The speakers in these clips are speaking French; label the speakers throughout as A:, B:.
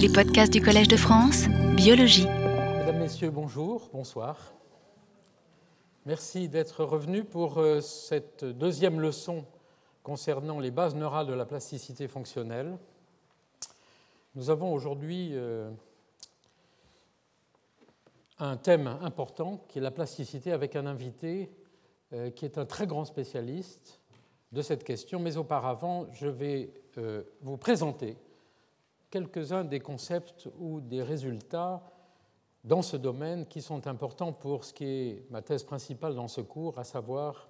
A: Les podcasts du Collège de France, biologie.
B: Mesdames, Messieurs, bonjour, bonsoir. Merci d'être revenus pour euh, cette deuxième leçon concernant les bases neurales de la plasticité fonctionnelle. Nous avons aujourd'hui euh, un thème important qui est la plasticité avec un invité euh, qui est un très grand spécialiste de cette question, mais auparavant, je vais vous présenter quelques-uns des concepts ou des résultats dans ce domaine qui sont importants pour ce qui est ma thèse principale dans ce cours, à savoir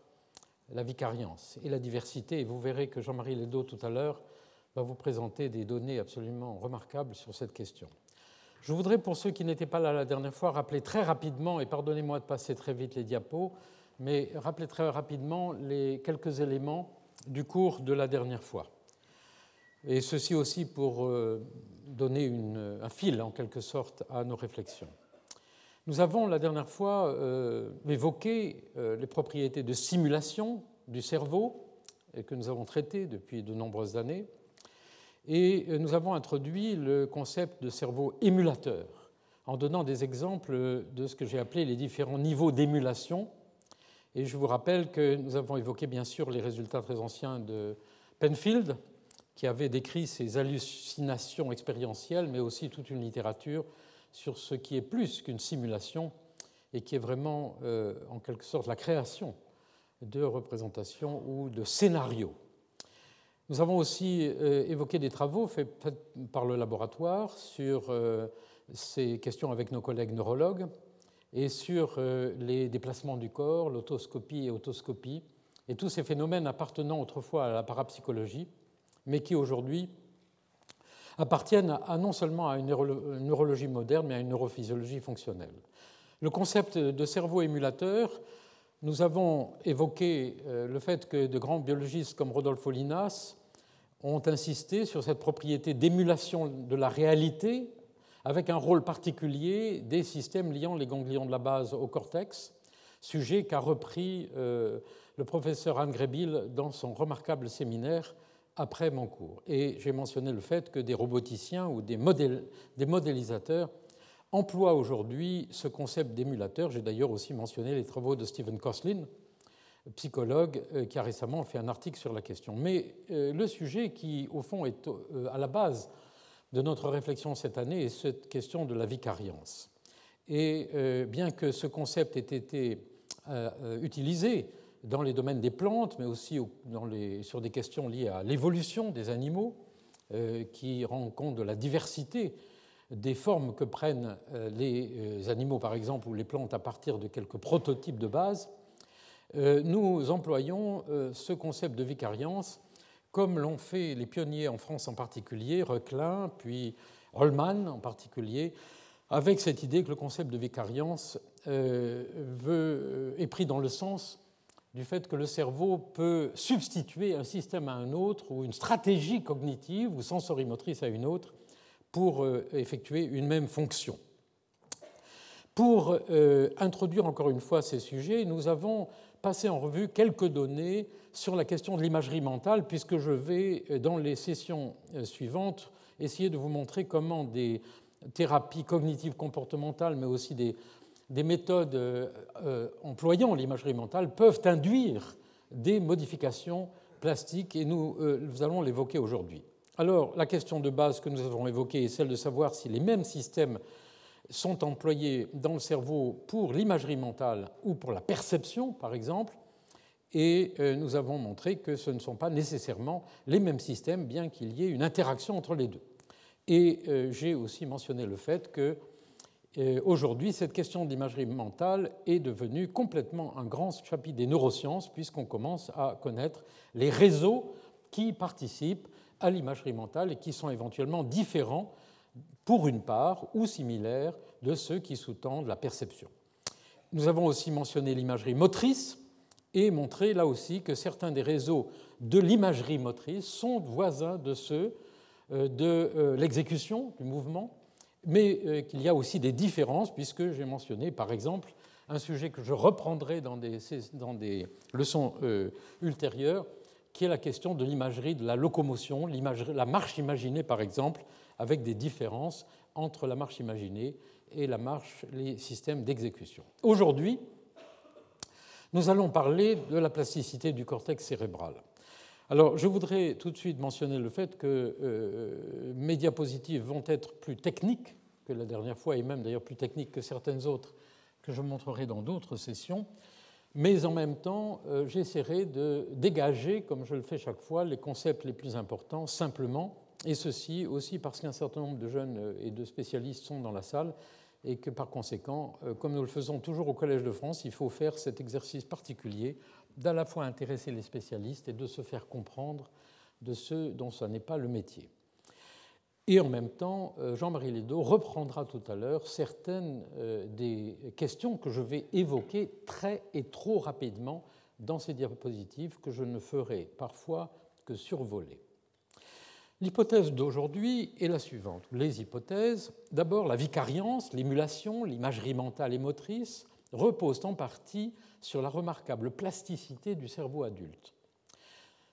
B: la vicariance et la diversité. Et vous verrez que Jean-Marie Ledo, tout à l'heure, va vous présenter des données absolument remarquables sur cette question. Je voudrais, pour ceux qui n'étaient pas là la dernière fois, rappeler très rapidement, et pardonnez-moi de passer très vite les diapos, mais rappeler très rapidement les quelques éléments du cours de la dernière fois. Et ceci aussi pour euh, donner un fil, en quelque sorte, à nos réflexions. Nous avons la dernière fois euh, évoqué euh, les propriétés de simulation du cerveau, et que nous avons traitées depuis de nombreuses années, et nous avons introduit le concept de cerveau émulateur, en donnant des exemples de ce que j'ai appelé les différents niveaux d'émulation et je vous rappelle que nous avons évoqué bien sûr les résultats très anciens de Penfield, qui avait décrit ces hallucinations expérientielles, mais aussi toute une littérature sur ce qui est plus qu'une simulation et qui est vraiment euh, en quelque sorte la création de représentations ou de scénarios. Nous avons aussi euh, évoqué des travaux faits par le laboratoire sur euh, ces questions avec nos collègues neurologues et sur les déplacements du corps, l'autoscopie et autoscopie, et tous ces phénomènes appartenant autrefois à la parapsychologie, mais qui aujourd'hui appartiennent non seulement à une neurologie moderne, mais à une neurophysiologie fonctionnelle. Le concept de cerveau émulateur, nous avons évoqué euh, le fait que de grands biologistes comme Rodolfo Linas ont insisté sur cette propriété d'émulation de la réalité avec un rôle particulier des systèmes liant les ganglions de la base au cortex, sujet qu'a repris euh, le professeur Anne Grébil dans son remarquable séminaire après mon cours. Et j'ai mentionné le fait que des roboticiens ou des, modélisateurs emploient aujourd'hui ce concept d'émulateur. J'ai d'ailleurs aussi mentionné les travaux de Stephen Koslin, psychologue, euh, qui a récemment fait un article sur la question. Mais euh, le sujet qui, au fond, est à la base de notre réflexion cette année est cette question de la vicariance. Et euh, bien que ce concept ait été euh, euh, utilisé dans les domaines des plantes, mais aussi sur des questions liées à l'évolution des animaux, qui rend compte de la diversité des formes que prennent les animaux, par exemple, ou les plantes à partir de quelques prototypes de base, nous employons ce concept de vicariance comme l'ont fait les pionniers en France en particulier, Reclin, puis Rollman en particulier, avec cette idée que le concept de vicariance euh, est pris dans le sens du fait que le cerveau peut substituer un système à un autre ou une stratégie cognitive ou sensorimotrice à une autre pour euh, effectuer une même fonction. Pour euh, introduire encore une fois ces sujets, nous avons passé en revue quelques données sur la question de l'imagerie mentale, puisque je vais, euh, dans les sessions suivantes, essayer de vous montrer comment des thérapies cognitives comportementales, mais aussi des, méthodes euh, employant l'imagerie mentale, peuvent induire des modifications plastiques, et nous, nous allons l'évoquer aujourd'hui. Alors, la question de base que nous avons évoquée est celle de savoir si les mêmes systèmes sont employés dans le cerveau pour l'imagerie mentale ou pour la perception, par exemple, et euh, nous avons montré que ce ne sont pas nécessairement les mêmes systèmes, bien qu'il y ait une interaction entre les deux. Et euh, j'ai aussi mentionné le fait que euh, aujourd'hui, cette question d'imagerie mentale est devenue complètement un grand chapitre des neurosciences, puisqu'on commence à connaître les réseaux qui participent à l'imagerie mentale et qui sont éventuellement différents, pour une part, ou similaires de ceux qui sous-tendent la perception. Nous avons aussi mentionné l'imagerie motrice, et montrer là aussi que certains des réseaux de l'imagerie motrice sont voisins de ceux euh, de euh, l'exécution du mouvement, mais euh, qu'il y a aussi des différences, puisque j'ai mentionné par exemple un sujet que je reprendrai dans des, leçons ultérieures, qui est la question de l'imagerie de la locomotion, la marche imaginée par exemple, avec des différences entre la marche imaginée et la marche, les systèmes d'exécution. Aujourd'hui, nous allons parler de la plasticité du cortex cérébral. Alors, je voudrais tout de suite mentionner le fait que euh, mes diapositives vont être plus techniques que la dernière fois, et même d'ailleurs plus techniques que certaines autres que je montrerai dans d'autres sessions. Mais en même temps, euh, j'essaierai de dégager, comme je le fais chaque fois, les concepts les plus importants simplement, et ceci aussi parce qu'un certain nombre de jeunes euh, et de spécialistes sont dans la salle et que par conséquent, euh, comme nous le faisons toujours au Collège de France, il faut faire cet exercice particulier d'à la fois intéresser les spécialistes et de se faire comprendre de ceux dont ce n'est pas le métier. Et en même temps, euh, Jean-Marie Ledo reprendra tout à l'heure certaines euh, des questions que je vais évoquer très et trop rapidement dans ces diapositives que je ne ferai parfois que survoler. L'hypothèse d'aujourd'hui est la suivante. Les hypothèses, d'abord la vicariance, l'émulation, l'imagerie mentale et motrice, reposent en partie sur la remarquable plasticité du cerveau adulte.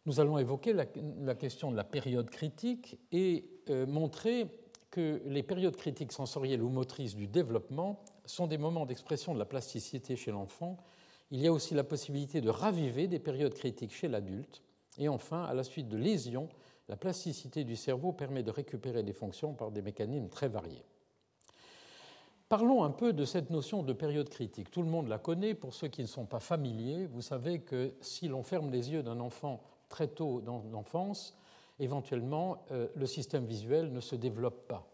B: Nous allons évoquer la, question de la période critique et euh, montrer que les périodes critiques sensorielles ou motrices du développement sont des moments d'expression de la plasticité chez l'enfant. Il y a aussi la possibilité de raviver des périodes critiques chez l'adulte. Et enfin, à la suite de lésions, la plasticité du cerveau permet de récupérer des fonctions par des mécanismes très variés. Parlons un peu de cette notion de période critique. Tout le monde la connaît. Pour ceux qui ne sont pas familiers, vous savez que si l'on ferme les yeux d'un enfant très tôt dans l'enfance, éventuellement, euh, le système visuel ne se développe pas.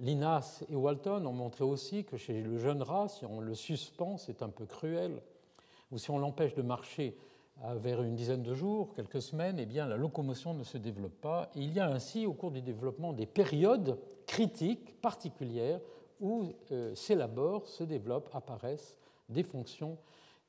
B: Linas et Walton ont montré aussi que chez le jeune rat, si on le suspend, c'est un peu cruel, ou si on l'empêche de marcher vers une dizaine de jours, quelques semaines, eh bien, la locomotion ne se développe pas. Et il y a ainsi, au cours du développement, des périodes critiques particulières où euh, s'élaborent, se développent, apparaissent des fonctions,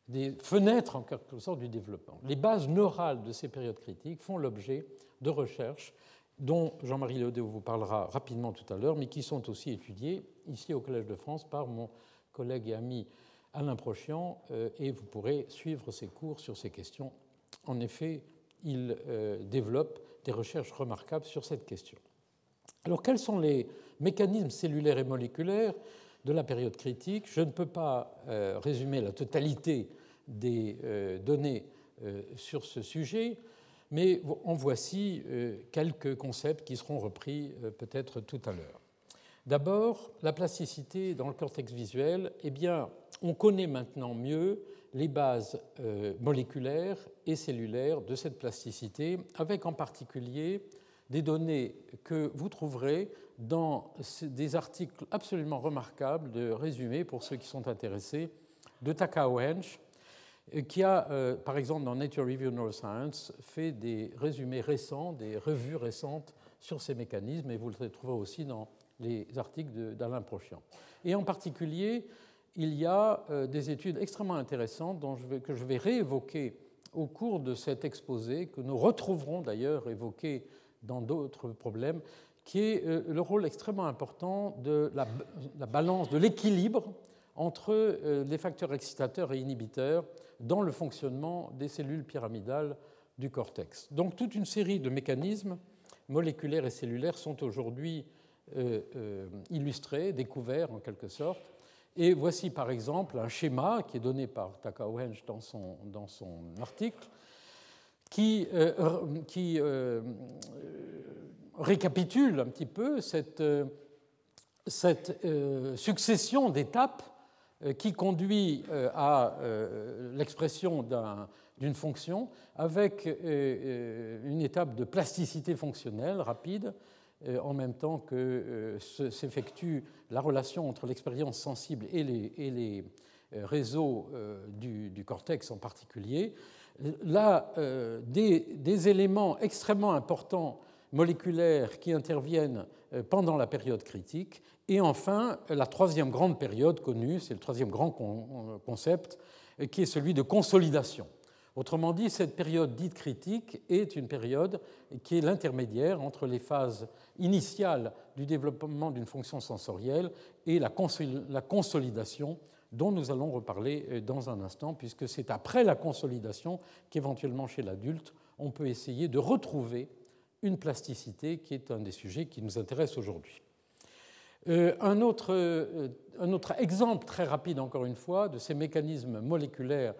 B: des fenêtres en quelque sorte du développement. Les bases neurales de ces périodes critiques font l'objet de recherches dont Jean-Marie Léodé vous parlera rapidement tout à l'heure, mais qui sont aussi étudiées ici au Collège de France par mon collègue et ami Alain Prochian euh, et vous pourrez suivre ses cours sur ces questions. En effet, il euh, développe des recherches remarquables sur cette question. Alors, quels sont les mécanismes cellulaires et moléculaires de la période critique? Je ne peux pas euh, résumer la totalité des données sur ce sujet, mais en voici quelques concepts qui seront repris peut-être tout à l'heure. D'abord, la plasticité dans le cortex visuel, eh bien, on connaît maintenant mieux les bases euh, moléculaires et cellulaires de cette plasticité, avec en particulier des données que vous trouverez dans des articles absolument remarquables de résumé pour ceux qui sont intéressés de Takao Hensch, euh, qui a, euh, par exemple, dans Nature Review Neuroscience, fait des résumés récents, des revues récentes sur ces mécanismes, et vous le trouverez aussi dans les articles d'Alain Prochian. Et en particulier, il y a euh, des études extrêmement intéressantes dont que je vais réévoquer au cours de cet exposé, que nous retrouverons d'ailleurs évoqué dans d'autres problèmes, qui est euh, le rôle extrêmement important de la, la balance, de l'équilibre entre euh, les facteurs excitateurs et inhibiteurs dans le fonctionnement des cellules pyramidales du cortex. Donc toute une série de mécanismes moléculaires et cellulaires sont aujourd'hui illustrés, découverts en quelque sorte. Et voici par exemple un schéma qui est donné par Takao Hensch dans son, dans son article, qui, euh, qui récapitule un petit peu cette, cette succession d'étapes qui conduit à l'expression d'une fonction avec une étape de plasticité fonctionnelle rapide, euh, en même temps que euh, s'effectue la relation entre l'expérience sensible et les, euh, réseaux du, cortex en particulier. Là, des, éléments extrêmement importants moléculaires qui interviennent pendant la période critique. Et enfin, la troisième grande période connue, c'est le troisième grand concept, qui est celui de consolidation. Autrement dit, cette période dite critique est une période qui est l'intermédiaire entre les phases initiales du développement d'une fonction sensorielle et la consolidation dont nous allons reparler euh, dans un instant, puisque c'est après la consolidation qu'éventuellement chez l'adulte, on peut essayer de retrouver une plasticité qui est un des sujets qui nous intéresse aujourd'hui. Euh, un, autre, euh, un, autre, exemple très rapide, encore une fois, de ces mécanismes moléculaires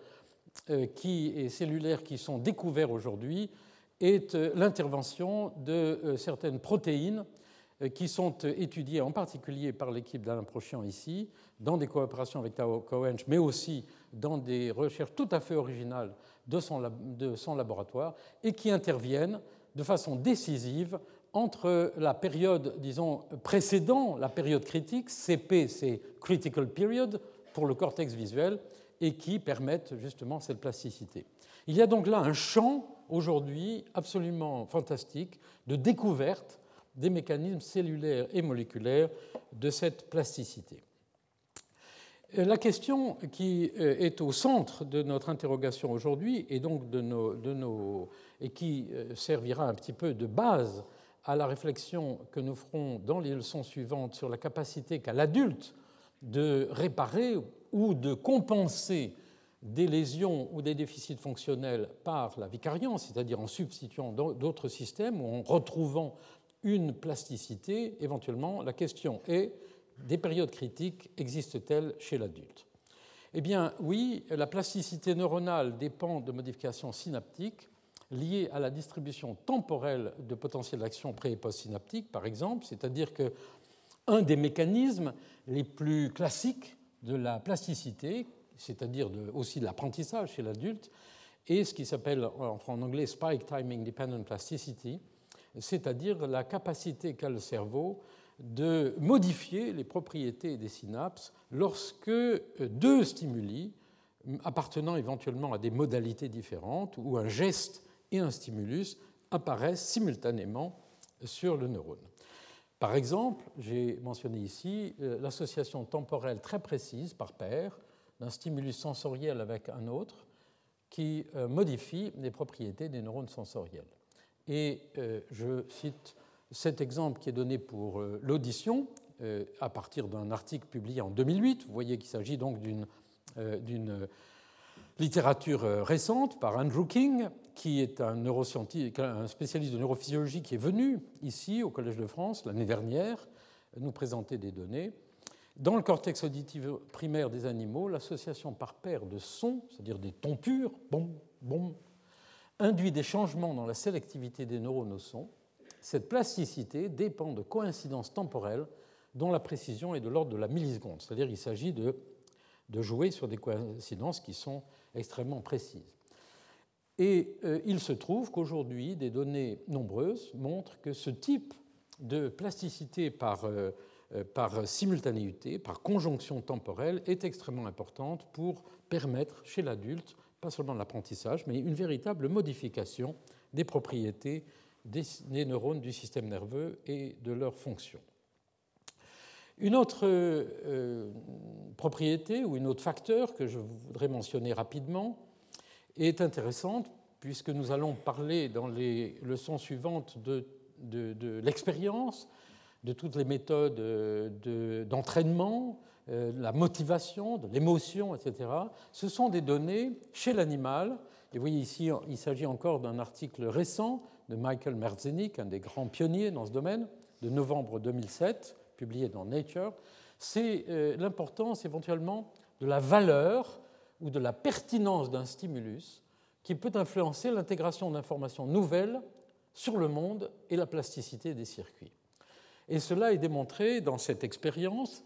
B: qui, et cellulaires qui sont découverts aujourd'hui est l'intervention de certaines protéines qui sont étudiées en particulier par l'équipe d'Alain Prochian ici, dans des coopérations avec Tao Cohench, mais aussi dans des recherches tout à fait originales de son, de son laboratoire, et qui interviennent de façon décisive entre la période, disons, précédant la période critique, CP, c'est Critical Period, pour le cortex visuel, et qui permettent justement cette plasticité. Il y a donc là un champ, aujourd'hui, absolument fantastique, de découverte des mécanismes cellulaires et moléculaires de cette plasticité. La question qui euh, est au centre de notre interrogation aujourd'hui et donc de nos, et qui euh, servira un petit peu de base à la réflexion que nous ferons dans les leçons suivantes sur la capacité qu'a l'adulte de réparer ou de compenser des lésions ou des déficits fonctionnels par la vicariance, c'est-à-dire en substituant d'autres systèmes ou en retrouvant une plasticité, éventuellement, la question est des périodes critiques existent-elles chez l'adulte? Eh bien, oui, la plasticité neuronale dépend de modifications synaptiques liées à la distribution temporelle de potentiel d'action pré- et post-synaptique, par exemple, c'est-à-dire que un des mécanismes les plus classiques de la plasticité, c'est-à-dire aussi de l'apprentissage chez l'adulte, est ce qui s'appelle en anglais spike timing dependent plasticity, c'est-à-dire la capacité qu'a le cerveau de modifier les propriétés des synapses lorsque deux stimuli appartenant éventuellement à des modalités différentes ou un geste et un stimulus apparaissent simultanément sur le neurone. Par exemple, j'ai mentionné ici euh, l'association temporelle très précise par paire d'un stimulus sensoriel avec un autre qui euh, modifie les propriétés des neurones sensoriels. Et euh, je cite cet exemple qui est donné pour l'audition à partir d'un article publié en 2008. Vous voyez qu'il s'agit donc d'une littérature récente par Andrew King, qui est un un spécialiste de neurophysiologie qui est venu ici au Collège de France l'année dernière nous présenter des données. Dans le cortex auditif primaire des animaux, l'association par paire de sons, c'est-à-dire des tons purs, bon, bon, induit des changements dans la sélectivité des neurones au son. Cette plasticité dépend de coïncidences temporelles dont la précision est de l'ordre de la milliseconde, c'est-à-dire qu'il s'agit de jouer sur des coïncidences qui sont extrêmement précises. Et euh, il se trouve qu'aujourd'hui, des données nombreuses montrent que ce type de plasticité par, euh, euh, simultanéité, par conjonction temporelle, est extrêmement importante pour permettre chez l'adulte, pas seulement l'apprentissage, mais une véritable modification des propriétés des, neurones du système nerveux et de leurs fonctions. Une autre propriété ou un autre facteur que je voudrais mentionner rapidement est intéressante puisque nous allons parler dans les leçons suivantes de, l'expérience, de toutes les méthodes euh, d'entraînement, de, euh, la motivation, de l'émotion, etc. Ce sont des données chez l'animal. Et vous voyez ici, il s'agit encore d'un article récent de Michael Merzenich, un des grands pionniers dans ce domaine, de novembre 2007 publié dans Nature, c'est euh, l'importance éventuellement de la valeur ou de la pertinence d'un stimulus qui peut influencer l'intégration d'informations nouvelles sur le monde et la plasticité des circuits. Et cela est démontré dans cette expérience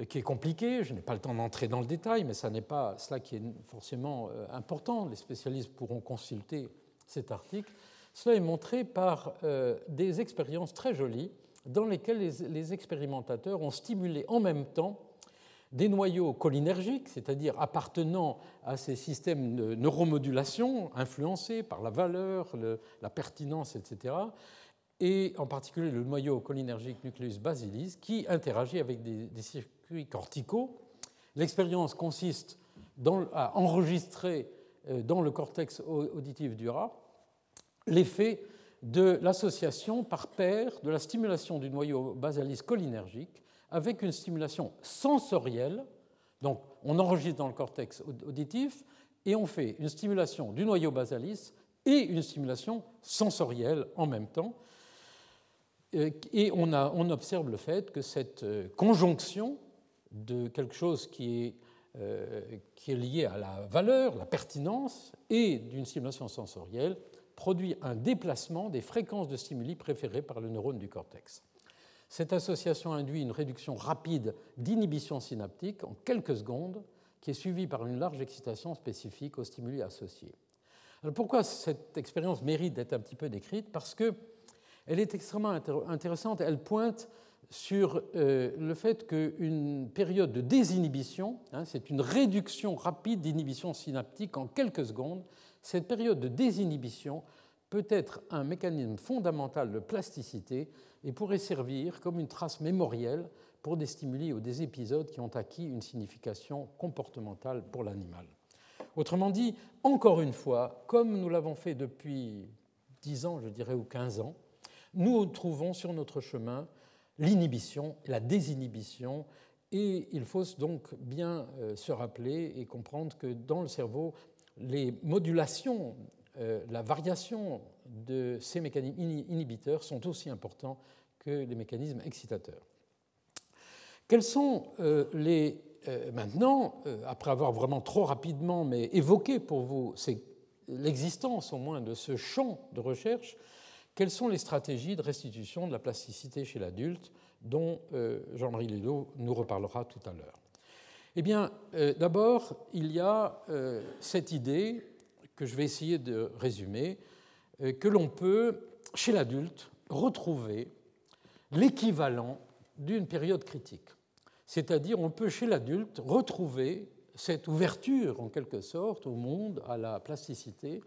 B: euh, qui est compliquée. Je n'ai pas le temps d'entrer dans le détail, mais ce n'est pas cela qui est forcément euh, important. Les spécialistes pourront consulter cet article. Cela est montré par des expériences très jolies dans lesquels les, expérimentateurs ont stimulé en même temps des noyaux cholinergiques, c'est-à-dire appartenant à ces systèmes de neuromodulation influencés par la valeur, la pertinence, etc., et en particulier le noyau cholinergique nucleus basilis, qui interagit avec des, circuits corticaux. L'expérience consiste à enregistrer euh, dans le cortex auditif du rat l'effet de l'association par paire de la stimulation du noyau basalis cholinergique avec une stimulation sensorielle. Donc, on enregistre dans le cortex auditif et on fait une stimulation du noyau basalis et une stimulation sensorielle en même temps. Et on, observe le fait que cette conjonction de quelque chose qui est, qui est lié à la valeur, la pertinence et d'une stimulation sensorielle produit un déplacement des fréquences de stimuli préférées par le neurone du cortex. Cette association induit une réduction rapide d'inhibition synaptique en quelques secondes, qui est suivie par une large excitation spécifique aux stimuli associés. Alors pourquoi cette expérience mérite d'être un petit peu décrite? Parce qu'elle est extrêmement intéressante. Elle pointe sur euh, le fait qu'une période de désinhibition, hein, c'est une réduction rapide d'inhibition synaptique en quelques secondes, cette période de désinhibition peut être un mécanisme fondamental de plasticité et pourrait servir comme une trace mémorielle pour des stimuli ou des épisodes qui ont acquis une signification comportementale pour l'animal. Autrement dit, encore une fois, comme nous l'avons fait depuis 10 ans, je dirais, ou 15 ans, nous trouvons sur notre chemin l'inhibition, la désinhibition, et il faut donc bien euh, se rappeler et comprendre que dans le cerveau, les modulations euh, la variation de ces mécanismes inhibiteurs sont aussi importants que les mécanismes excitateurs. Quels sont euh, les. Euh, maintenant, après avoir vraiment trop rapidement mais évoqué pour vous l'existence au moins de ce champ de recherche, quelles sont les stratégies de restitution de la plasticité chez l'adulte dont Jean-Marie Lédo nous reparlera tout à l'heure? Eh bien, d'abord, il y a cette idée que je vais essayer de résumer, euh, que l'on peut, chez l'adulte, retrouver l'équivalent d'une période critique. C'est-à-dire, on peut chez l'adulte retrouver cette ouverture, en quelque sorte, au monde, à la plasticité,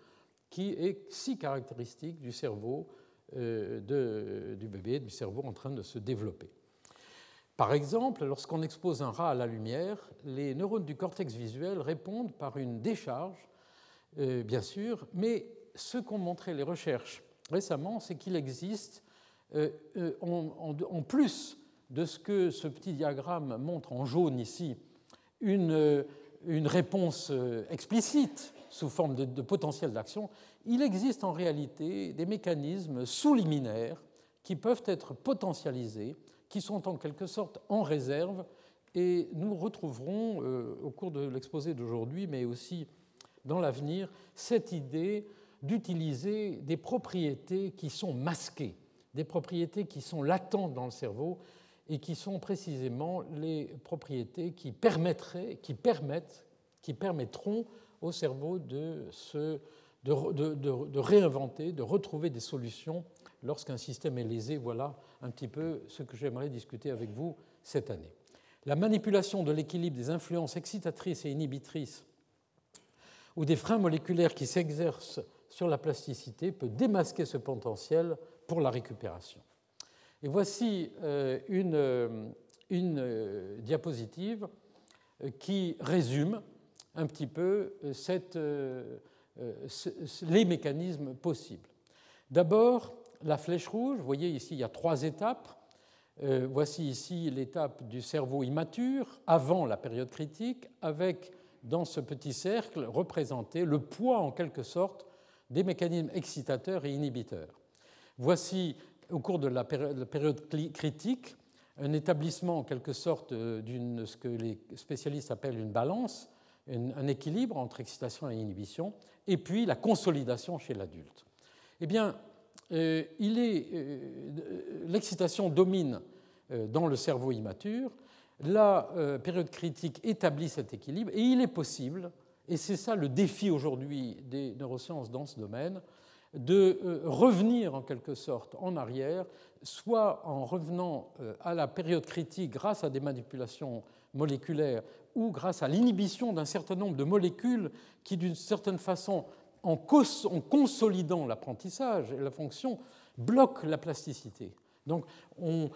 B: qui est si caractéristique du cerveau euh, du bébé, du cerveau en train de se développer. Par exemple, lorsqu'on expose un rat à la lumière, les neurones du cortex visuel répondent par une décharge euh, bien sûr, mais ce qu'ont montré les recherches récemment, c'est qu'il existe, euh, euh, en, plus de ce que ce petit diagramme montre en jaune ici, une, réponse explicite sous forme de, de potentiel d'action, il existe en réalité des mécanismes sous-liminaires qui peuvent être potentialisés, qui sont en quelque sorte en réserve, et nous retrouverons au cours de l'exposé d'aujourd'hui, mais aussi dans l'avenir cette idée d'utiliser des propriétés qui sont masquées, des propriétés qui sont latentes dans le cerveau et qui sont précisément les propriétés qui permettraient, qui permettent, qui permettront au cerveau de, se, de, de, réinventer, de retrouver des solutions lorsqu'un système est lésé. Voilà un petit peu ce que j'aimerais discuter avec vous cette année. La manipulation de l'équilibre des influences excitatrices et inhibitrices ou des freins moléculaires qui s'exercent sur la plasticité peut démasquer ce potentiel pour la récupération. Et voici euh, une, euh, euh, diapositive qui résume un petit peu les mécanismes possibles. D'abord, la flèche rouge, vous voyez ici, il y a trois étapes. voici ici l'étape du cerveau immature, avant la période critique, avec dans ce petit cercle représenter le poids en quelque sorte des mécanismes excitateurs et inhibiteurs. Voici, au cours de la période critique, un établissement en quelque sorte d'une ce que les spécialistes appellent une balance, un équilibre entre excitation et inhibition, et puis la consolidation chez l'adulte. Eh bien, euh, euh, l'excitation domine euh, dans le cerveau immature, la euh, période critique établit cet équilibre et il est possible, et c'est ça le défi aujourd'hui des neurosciences dans ce domaine, de euh, revenir en quelque sorte en arrière, soit en revenant euh, à la période critique grâce à des manipulations moléculaires ou grâce à l'inhibition d'un certain nombre de molécules qui, d'une certaine façon, en, consolidant l'apprentissage et la fonction, bloquent la plasticité. Donc on,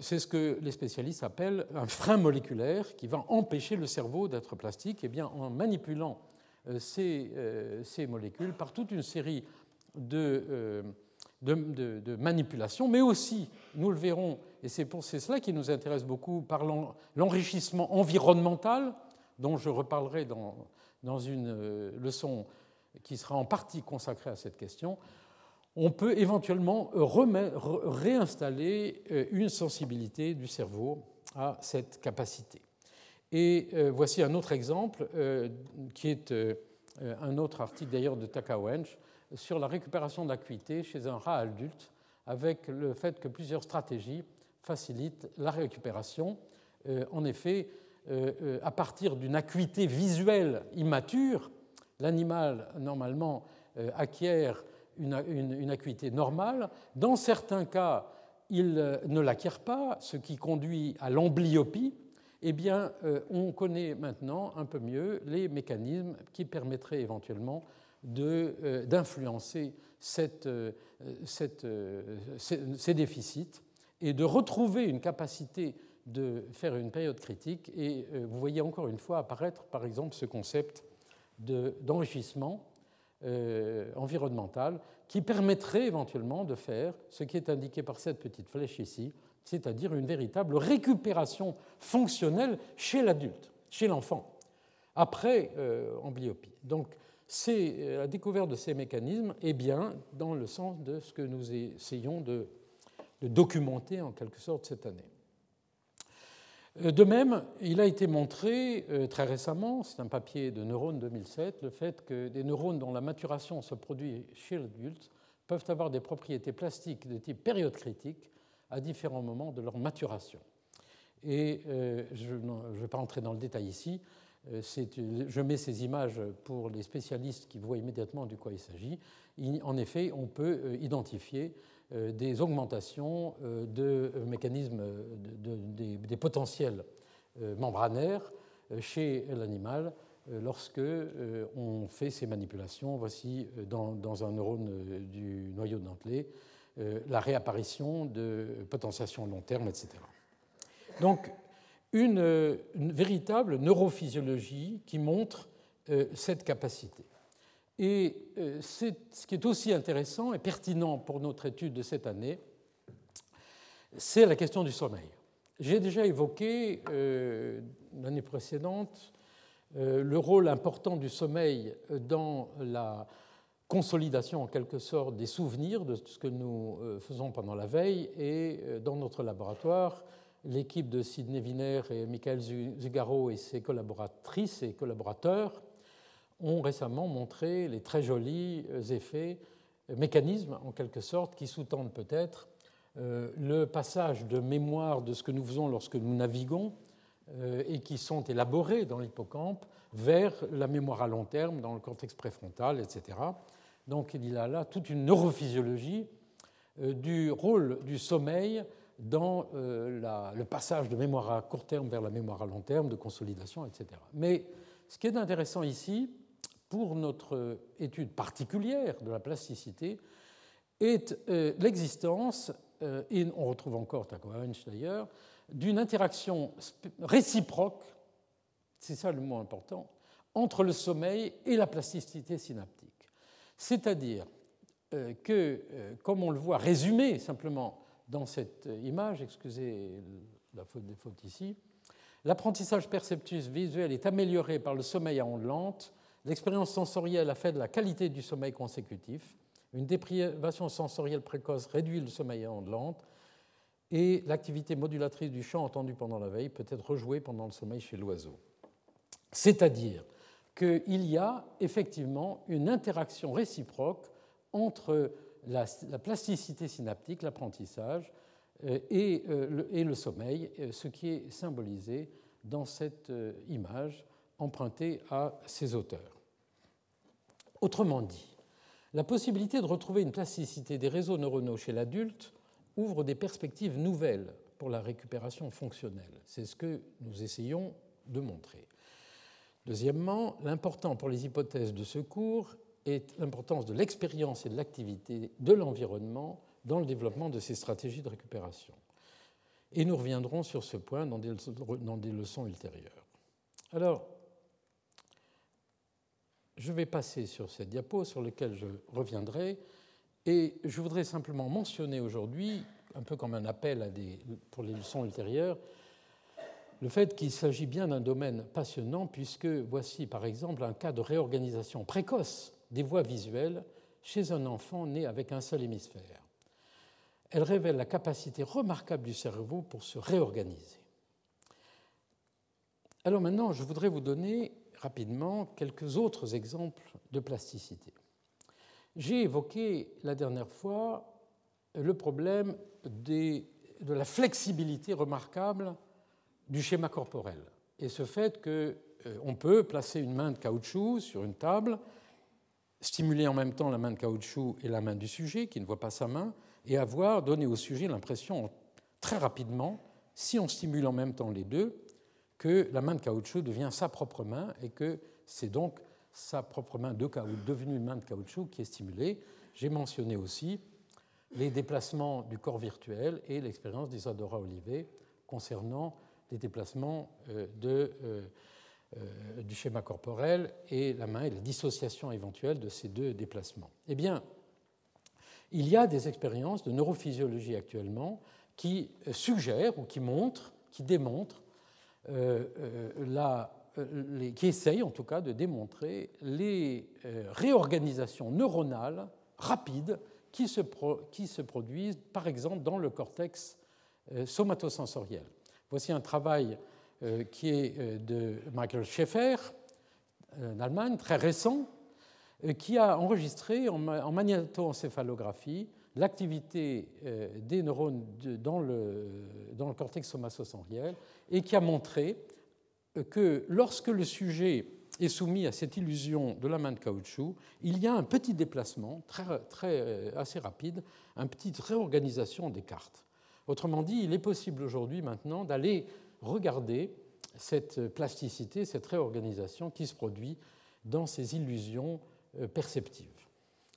B: c'est ce que les spécialistes appellent un frein moléculaire qui va empêcher le cerveau d'être plastique. Et eh bien, en manipulant euh, euh, ces, molécules par toute une série euh, de, manipulations, mais aussi, nous le verrons, et c'est pour cela qui nous intéresse beaucoup, par l'enrichissement environnemental, dont je reparlerai dans une leçon qui sera en partie consacrée à cette question, on peut éventuellement réinstaller euh, une sensibilité du cerveau à cette capacité. Et euh, voici un autre exemple euh, qui est un autre article d'ailleurs de Takawench sur la récupération d'acuité chez un rat adulte avec le fait que plusieurs stratégies facilitent la récupération. En effet, à partir d'une acuité visuelle immature, l'animal normalement acquiert une, acuité normale. Dans certains cas, il euh, ne l'acquiert pas, ce qui conduit à l'amblyopie. Eh bien, euh, on connaît maintenant un peu mieux les mécanismes qui permettraient éventuellement euh, d'influencer ces déficits et de retrouver une capacité de faire une période critique. Et vous voyez encore une fois apparaître, par exemple, ce concept d'enrichissement euh, environnementale qui permettrait éventuellement de faire ce qui est indiqué par cette petite flèche ici, c'est-à-dire une véritable récupération fonctionnelle chez l'adulte, chez l'enfant, après euh, amblyopie. Donc, c'est euh, la découverte de ces mécanismes est bien dans le sens de ce que nous essayons de documenter en quelque sorte cette année. Euh, de même, il a été montré euh, très récemment, c'est un papier de Neurones 2007, le fait que des neurones dont la maturation se produit chez l'adulte peuvent avoir des propriétés plastiques de type période critique à différents moments de leur maturation. Et euh, je ne vais pas entrer dans le détail ici, je mets ces images pour les spécialistes qui voient immédiatement de quoi il s'agit. En effet, on peut identifier des augmentations euh, de euh, mécanismes des, potentiels membranaires chez l'animal lorsque on fait ces manipulations. Voici dans, un neurone du noyau dentelé la réapparition de potentiations long terme, etc. Donc, une véritable neurophysiologie qui montre cette capacité. Et euh, ce qui est aussi intéressant et pertinent pour notre étude de cette année, c'est la question du sommeil. J'ai déjà évoqué euh, l'année précédente euh, le rôle important du sommeil dans la consolidation en quelque sorte des souvenirs de ce que nous faisons pendant la veille et dans notre laboratoire, l'équipe de Sidney Wiener et Michael Zugaro et ses collaboratrices et collaborateurs ont récemment montré les très jolis euh, effets, euh, mécanismes en quelque sorte, qui sous-tendent peut-être euh, le passage de mémoire de ce que nous faisons lorsque nous naviguons et qui sont élaborés dans l'hippocampe vers la mémoire à long terme dans le cortex préfrontal, etc. Donc il y a là toute une neurophysiologie du rôle du sommeil dans le passage de mémoire à court terme vers la mémoire à long terme, de consolidation, etc. Mais ce qui est intéressant ici, pour notre étude particulière de la plasticité est euh, l'existence, euh, et on retrouve encore Takowicz d'ailleurs, d'une interaction réciproque, c'est ça le mot important, entre le sommeil et la plasticité synaptique. C'est-à-dire euh, que, comme on le voit résumé simplement dans cette image, excusez la faute des fautes ici, l'apprentissage perceptus visuel est amélioré par le sommeil à ondes lentes L'expérience sensorielle a fait de la qualité du sommeil consécutif. Une déprivation sensorielle précoce réduit le sommeil en lente et l'activité modulatrice du chant entendu pendant la veille peut être rejouée pendant le sommeil chez l'oiseau. C'est-à-dire qu'il y a effectivement une interaction réciproque entre la, plasticité synaptique, l'apprentissage, euh, et, euh, et, le sommeil, euh, ce qui est symbolisé dans cette image emprunté à ces auteurs. Autrement dit, la possibilité de retrouver une plasticité des réseaux neuronaux chez l'adulte ouvre des perspectives nouvelles pour la récupération fonctionnelle. C'est ce que nous essayons de montrer. Deuxièmement, l'important pour les hypothèses de secours est l'importance de l'expérience et de l'activité de l'environnement dans le développement de ces stratégies de récupération. Et nous reviendrons sur ce point dans des leçons ultérieures. Alors, je vais passer sur cette diapo sur laquelle je reviendrai et je voudrais simplement mentionner aujourd'hui, un peu comme un appel pour les leçons ultérieures, le fait qu'il s'agit bien d'un domaine passionnant puisque voici par exemple un cas de réorganisation précoce des voies visuelles chez un enfant né avec un seul hémisphère. Elle révèle la capacité remarquable du cerveau pour se réorganiser. Alors maintenant, je voudrais vous donner rapidement quelques autres exemples de plasticité. J'ai évoqué la dernière fois le problème de la flexibilité remarquable du schéma corporel et ce fait qu'on euh, peut placer une main de caoutchouc sur une table, stimuler en même temps la main de caoutchouc et la main du sujet qui ne voit pas sa main, et avoir donné au sujet l'impression très rapidement, si on stimule en même temps les deux, que la main de caoutchouc devient sa propre main et que c'est donc sa propre main de caoutchouc, devenue une main de caoutchouc qui est stimulée. J'ai mentionné aussi les déplacements du corps virtuel et l'expérience d'Isadora Olivet concernant les déplacements euh, euh, euh, du schéma corporel et la main et la dissociation éventuelle de ces deux déplacements. Eh bien, il y a des expériences de neurophysiologie actuellement qui suggèrent ou qui montrent, qui démontrent euh, euh, euh, qui essaye en tout cas de démontrer les réorganisations neuronales rapides qui se, qui se, produisent par exemple dans le cortex somatosensoriel. Voici un travail qui est de Michael Schaeffer d'Allemagne, très récent, qui a enregistré en magnétoencéphalographie l'activité euh, des neurones dans le, cortex somatosensoriel et qui a montré que lorsque le sujet est soumis à cette illusion de la main de caoutchouc, il y a un petit déplacement euh, assez rapide, une petite réorganisation des cartes. Autrement dit, il est possible aujourd'hui maintenant d'aller regarder cette plasticité, cette réorganisation qui se produit dans ces illusions euh, perceptives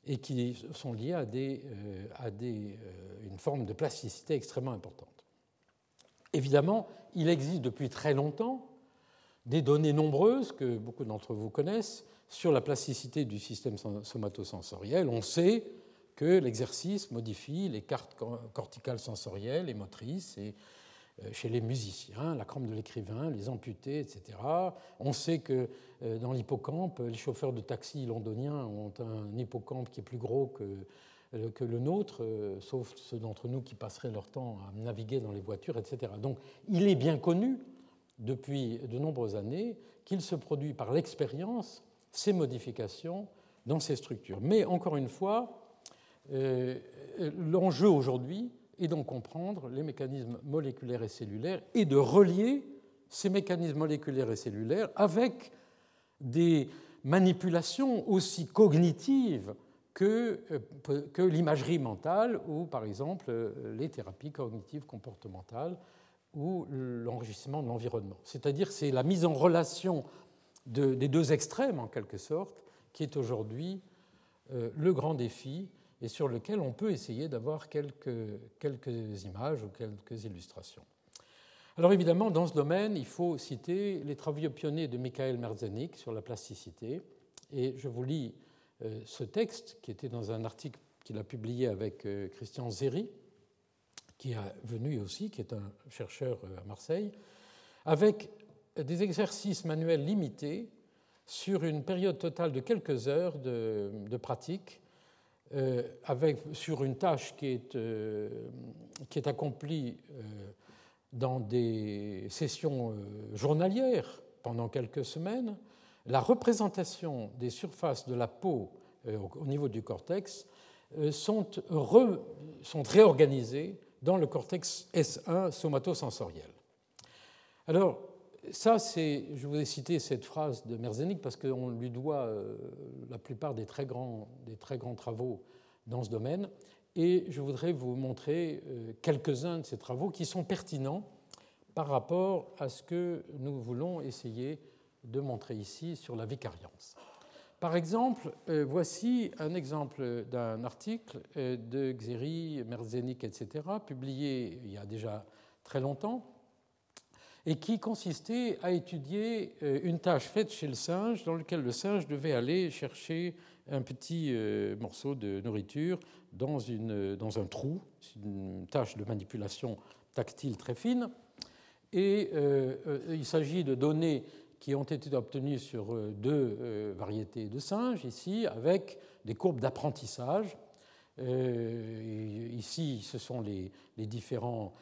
B: et qui sont liées à, des, euh, à des, euh, une forme de plasticité extrêmement importante. Évidemment, il existe depuis très longtemps des données nombreuses que beaucoup d'entre vous connaissent sur la plasticité du système somatosensoriel. On sait que l'exercice modifie les cartes corticales sensorielles et motrices et chez les musiciens, la crampe de l'écrivain, les amputés, etc. On sait que euh, dans l'hippocampe, les chauffeurs de taxi londoniens ont un hippocampe qui est plus gros que, euh, que le nôtre, sauf ceux d'entre nous qui passeraient leur temps à naviguer dans les voitures, etc. Donc il est bien connu depuis de nombreuses années qu'il se produit par l'expérience ces modifications dans ces structures. Mais encore une fois, l'enjeu aujourd'hui, et donc comprendre les mécanismes moléculaires et cellulaires et de relier ces mécanismes moléculaires et cellulaires avec des manipulations aussi cognitives que, euh, l'imagerie mentale ou par exemple euh, les thérapies cognitives comportementales ou l'enrichissement de l'environnement. C'est-à-dire c'est la mise en relation des deux extrêmes en quelque sorte qui est aujourd'hui euh, le grand défi et sur lequel on peut essayer d'avoir quelques, quelques images ou quelques illustrations. Alors évidemment, dans ce domaine, il faut citer les travaux pionniers de Michael Merzenich sur la plasticité. Et je vous lis euh, ce texte qui était dans un article qu'il a publié avec euh, Christian Zeri, qui est venu aussi, qui est un chercheur euh, à Marseille, avec des exercices manuels limités sur une période totale de quelques heures de, de pratique avec, sur une tâche qui est, euh, accomplie euh, dans des sessions journalières pendant quelques semaines, la représentation des surfaces de la peau au niveau du cortex sont, sont réorganisées dans le cortex S1 somatosensoriel. Alors, ça, c'est, je vous ai cité cette phrase de Merzenich parce qu'on lui doit euh, la plupart des très, grands, des très grands travaux dans ce domaine. Et je voudrais vous montrer euh, quelques-uns de ces travaux qui sont pertinents par rapport à ce que nous voulons essayer de montrer ici sur la vicariance. Par exemple, euh, voici un exemple d'un article de Xeri, Merzenich, etc., publié il y a déjà très longtemps, et qui consistait à étudier euh, une tâche faite chez le singe dans laquelle le singe devait aller chercher un petit euh, morceau de nourriture dans, une, dans un trou, une tâche de manipulation tactile très fine. Et euh, il s'agit de données qui ont été obtenues sur deux variétés de singes, ici, avec des courbes d'apprentissage. ici, ce sont les, différents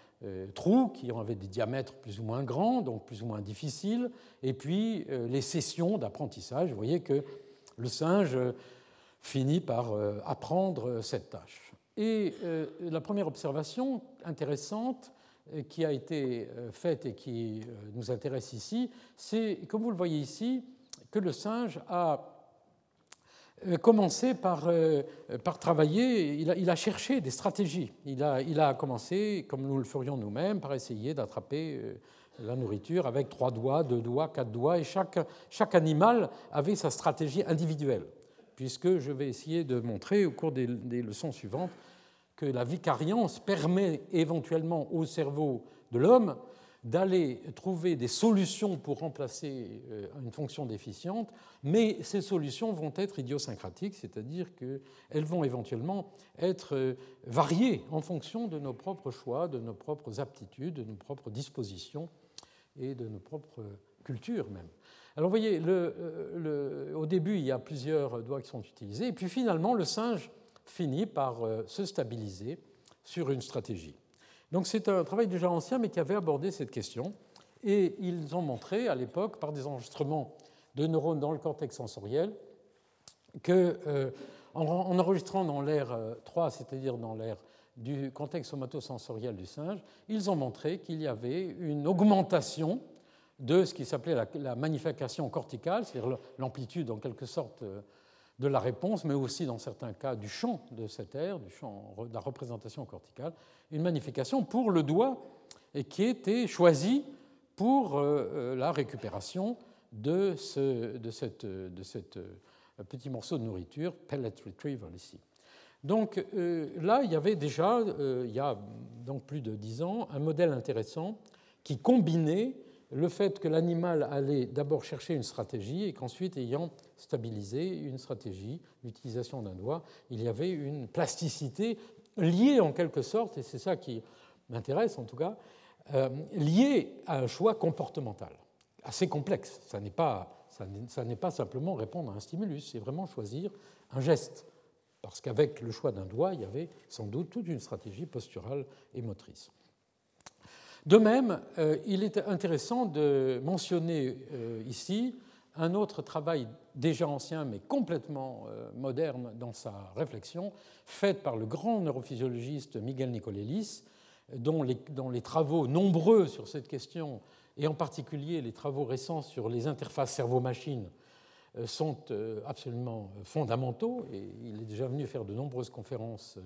B: trous qui avaient des diamètres plus ou moins grands, donc plus ou moins difficiles, et puis les sessions d'apprentissage. Vous voyez que le singe finit par apprendre cette tâche. Et la première observation intéressante, qui a été euh, faite et qui euh, nous intéresse ici, c'est, comme vous le voyez ici, que le singe a euh, commencé par, par travailler, il a, cherché des stratégies. Il a, il a commencé, comme nous le ferions nous-mêmes, par essayer d'attraper la nourriture avec trois doigts, deux doigts, quatre doigts, et chaque, chaque animal avait sa stratégie individuelle, puisque je vais essayer de montrer au cours des, des leçons suivantes que la vicariance permet éventuellement au cerveau de l'homme d'aller trouver des solutions pour remplacer euh, une fonction déficiente, mais ces solutions vont être idiosyncratiques, c'est-à-dire qu'elles vont éventuellement être euh, variées en fonction de nos propres choix, de nos propres aptitudes, de nos propres dispositions et de nos propres cultures même. Alors vous voyez, euh, au début, il y a plusieurs doigts qui sont utilisés, et puis finalement, le singe finit par se stabiliser sur une stratégie. Donc c'est un travail déjà ancien, mais qui avait abordé cette question. Et ils ont montré à l'époque, par des enregistrements de neurones dans le cortex sensoriel, que euh, en, enregistrant dans l'air 3, euh, c'est-à-dire dans l'air du contexte somatosensoriel du singe, ils ont montré qu'il y avait une augmentation de ce qui s'appelait la, la, magnification corticale, c'est-à-dire l'amplitude en quelque sorte de la réponse, mais aussi dans certains cas du champ de cette air, du champ de la représentation corticale, une magnification pour le doigt et qui était choisi pour euh, euh, la récupération de ce de cette, de cette euh, petit morceau de nourriture, pellet retrieval ici. Donc là, il y avait déjà, il y a donc plus de dix ans, un modèle intéressant qui combinait le fait que l'animal allait d'abord chercher une stratégie et qu'ensuite, ayant stabilisé une stratégie, l'utilisation d'un doigt, il y avait une plasticité liée en quelque sorte, et c'est ça qui m'intéresse en tout cas, euh, liée à un choix comportemental assez complexe. Ça n'est pas, ça n'est pas simplement répondre à un stimulus, c'est vraiment choisir un geste. Parce qu'avec le choix d'un doigt, il y avait sans doute toute une stratégie posturale et motrice. De même, euh, il est intéressant de mentionner euh, ici un autre travail déjà ancien mais complètement euh, moderne dans sa réflexion, fait par le grand neurophysiologiste Miguel Nicolelis, dont les, travaux nombreux sur cette question, et en particulier les travaux récents sur les interfaces cerveau-machine, sont absolument fondamentaux, et il est déjà venu faire de nombreuses conférences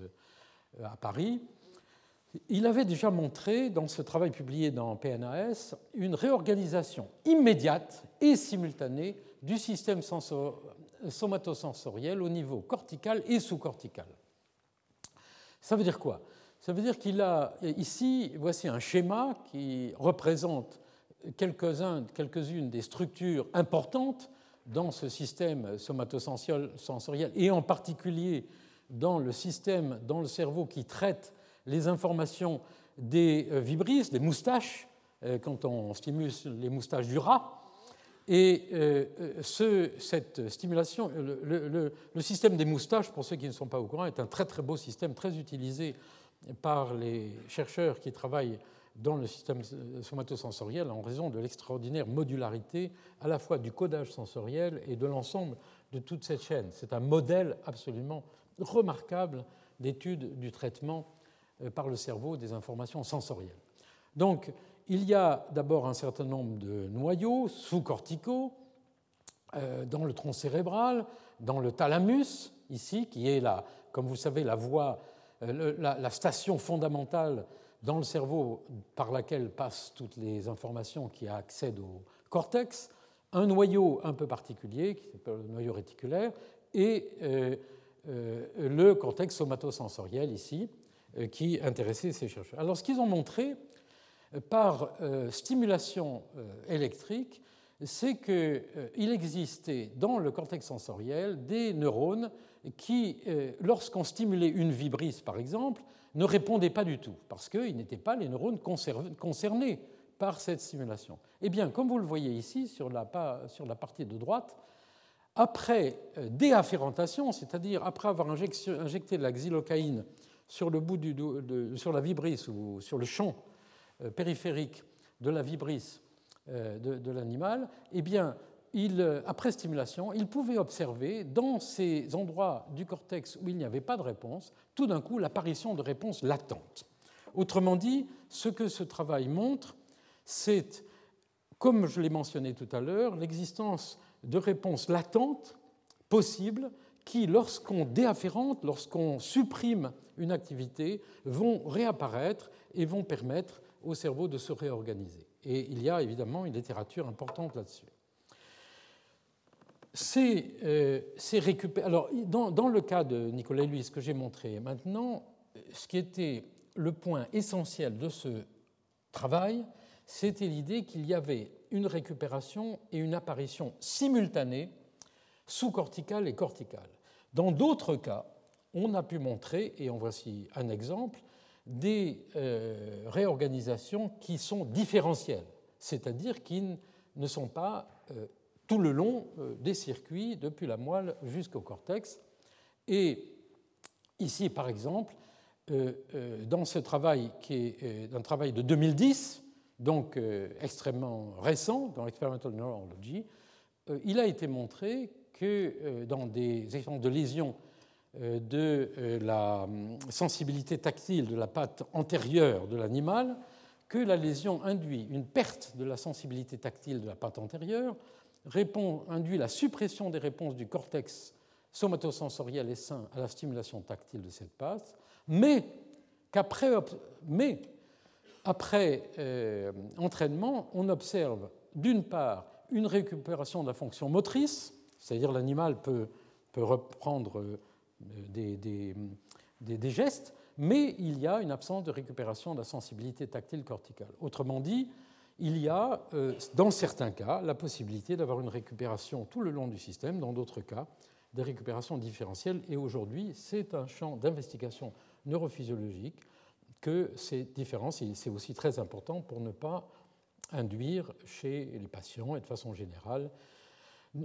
B: à Paris il avait déjà montré, dans ce travail publié dans PNAS, une réorganisation immédiate et simultanée du système somatosensoriel au niveau cortical et sous-cortical. Ça veut dire quoi? Ça veut dire qu'il a ici, voici un schéma qui représente quelques-unes des structures importantes dans ce système somatosensoriel et en particulier dans le système dans le cerveau qui traite les informations des euh, vibrisses, des moustaches, euh, quand on stimule les moustaches du rat. Et euh, cette stimulation, le, système des moustaches, pour ceux qui ne sont pas au courant, est un très très beau système, très utilisé par les chercheurs qui travaillent dans le système somatosensoriel en raison de l'extraordinaire modularité à la fois du codage sensoriel et de l'ensemble de toute cette chaîne. C'est un modèle absolument remarquable d'étude du traitement par le cerveau des informations sensorielles. Donc, il y a d'abord un certain nombre de noyaux sous-corticaux euh, dans le tronc cérébral, dans le thalamus, ici, qui est, la, comme vous savez, la voie, euh, la, station fondamentale dans le cerveau par laquelle passent toutes les informations qui accèdent au cortex, un noyau un peu particulier, qui s'appelle le noyau réticulaire, et le cortex somatosensoriel ici, euh, qui intéressait ces chercheurs. Alors ce qu'ils ont montré euh, par euh, stimulation électrique, c'est qu'il existait dans le cortex sensoriel des neurones qui, lorsqu'on stimulait une vibrisse par exemple, ne répondaient pas du tout, parce qu'ils n'étaient pas les neurones concernés par cette stimulation. Eh bien, comme vous le voyez ici sur la, sur la partie de droite, après euh, déafférentation, c'est-à-dire après avoir injecté de la xylocaïne sur, le bout du, sur la vibrisse ou sur le champ euh, périphérique de la vibrisse euh, de, l'animal, eh bien, il, après stimulation, il pouvait observer dans ces endroits du cortex où il n'y avait pas de réponse, tout d'un coup l'apparition de réponses latentes. Autrement dit, ce que ce travail montre, c'est, comme je l'ai mentionné tout à l'heure, l'existence de réponses latentes possibles qui, lorsqu'on déafférente, lorsqu'on supprime une activité, vont réapparaître et vont permettre au cerveau de se réorganiser. Et il y a évidemment une littérature importante là-dessus. Ces, euh, Alors, dans, le cas de Nicolas Louis, que j'ai montré maintenant, ce qui était le point essentiel de ce travail, c'était l'idée qu'il y avait une récupération et une apparition simultanée sous-corticale et corticale. Dans d'autres cas, on a pu montrer, et en voici un exemple, des euh, réorganisations qui sont différentielles, c'est-à-dire qui ne sont pas euh, tout le long euh, des circuits, depuis la moelle jusqu'au cortex. Et ici, par exemple, dans ce travail qui est un travail de 2010, donc extrêmement récent dans Experimental Neurology, il a été montré que dans des exemples de lésions de euh, la hum, sensibilité tactile de la patte antérieure de l'animal que la lésion induit. Une perte de la sensibilité tactile de la patte antérieure, répond, induit la suppression des réponses du cortex somatosensoriel et sain à la stimulation tactile de cette patte, mais qu'après mais après euh, entraînement, on observe d'une part une récupération de la fonction motrice, c'est-à-dire l'animal peut, peut reprendre des, des, gestes, mais il y a une absence de récupération de la sensibilité tactile corticale. Autrement dit, il y a, euh, dans certains cas, la possibilité d'avoir une récupération tout le long du système, dans d'autres cas, des récupérations différentielles. Et aujourd'hui, c'est un champ d'investigation neurophysiologique que ces différences, c'est aussi très important pour ne pas induire chez les patients et de façon générale,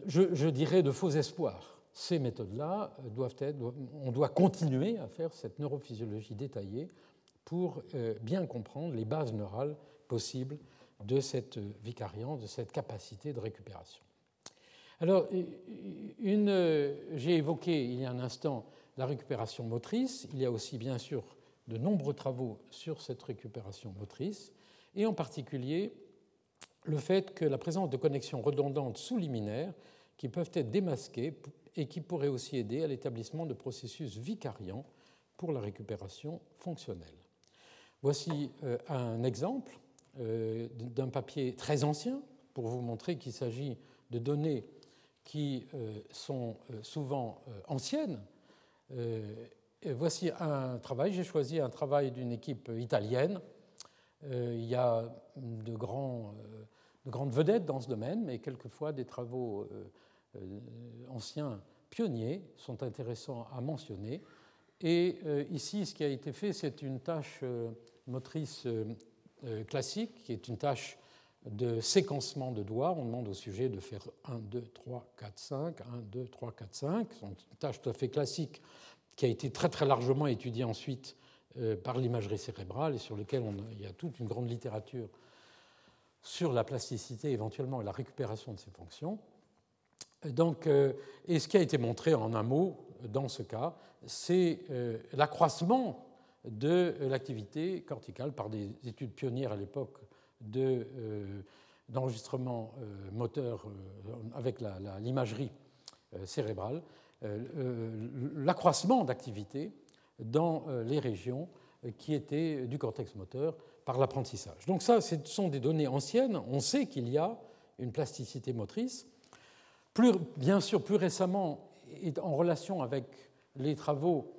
B: je dirais, de faux espoirs ces méthodes-là doivent être, on doit continuer à faire cette neurophysiologie détaillée pour euh, bien comprendre les bases neurales possibles de cette vicariance, de cette capacité de récupération. Alors, j'ai évoqué il y a un instant la récupération motrice. Il y a aussi, bien sûr, de nombreux travaux sur cette récupération motrice, et en particulier le fait que la présence de connexions redondantes sous-liminaires qui peuvent être démasquées et qui pourrait aussi aider à l'établissement de processus vicariants pour la récupération fonctionnelle. Voici euh, un exemple euh, d'un papier très ancien pour vous montrer qu'il s'agit de données qui euh, sont souvent anciennes. Voici un travail, j'ai choisi un travail d'une équipe italienne. Il y a de, grandes vedettes dans ce domaine, mais quelquefois des travaux anciens pionniers sont intéressants à mentionner. Et euh, ici, ce qui a été fait, c'est une tâche euh, motrice classique, qui est une tâche de séquencement de doigts. On demande au sujet de faire 1, 2, 3, 4, 5, 1, 2, 3, 4, 5. C'est une tâche tout à fait classique qui a été très très largement étudiée ensuite par l'imagerie cérébrale et sur laquelle il y a toute une grande littérature sur la plasticité éventuellement et la récupération de ces fonctions. Donc, euh, et ce qui a été montré en un mot dans ce cas, c'est euh, l'accroissement de l'activité corticale par des études pionnières à l'époque euh, d'enregistrement moteur avec l'imagerie cérébrale, l'accroissement d'activité dans les régions qui étaient du cortex moteur par l'apprentissage. Donc ça, ce sont des données anciennes. On sait qu'il y a une plasticité motrice bien sûr, plus récemment, en relation avec les travaux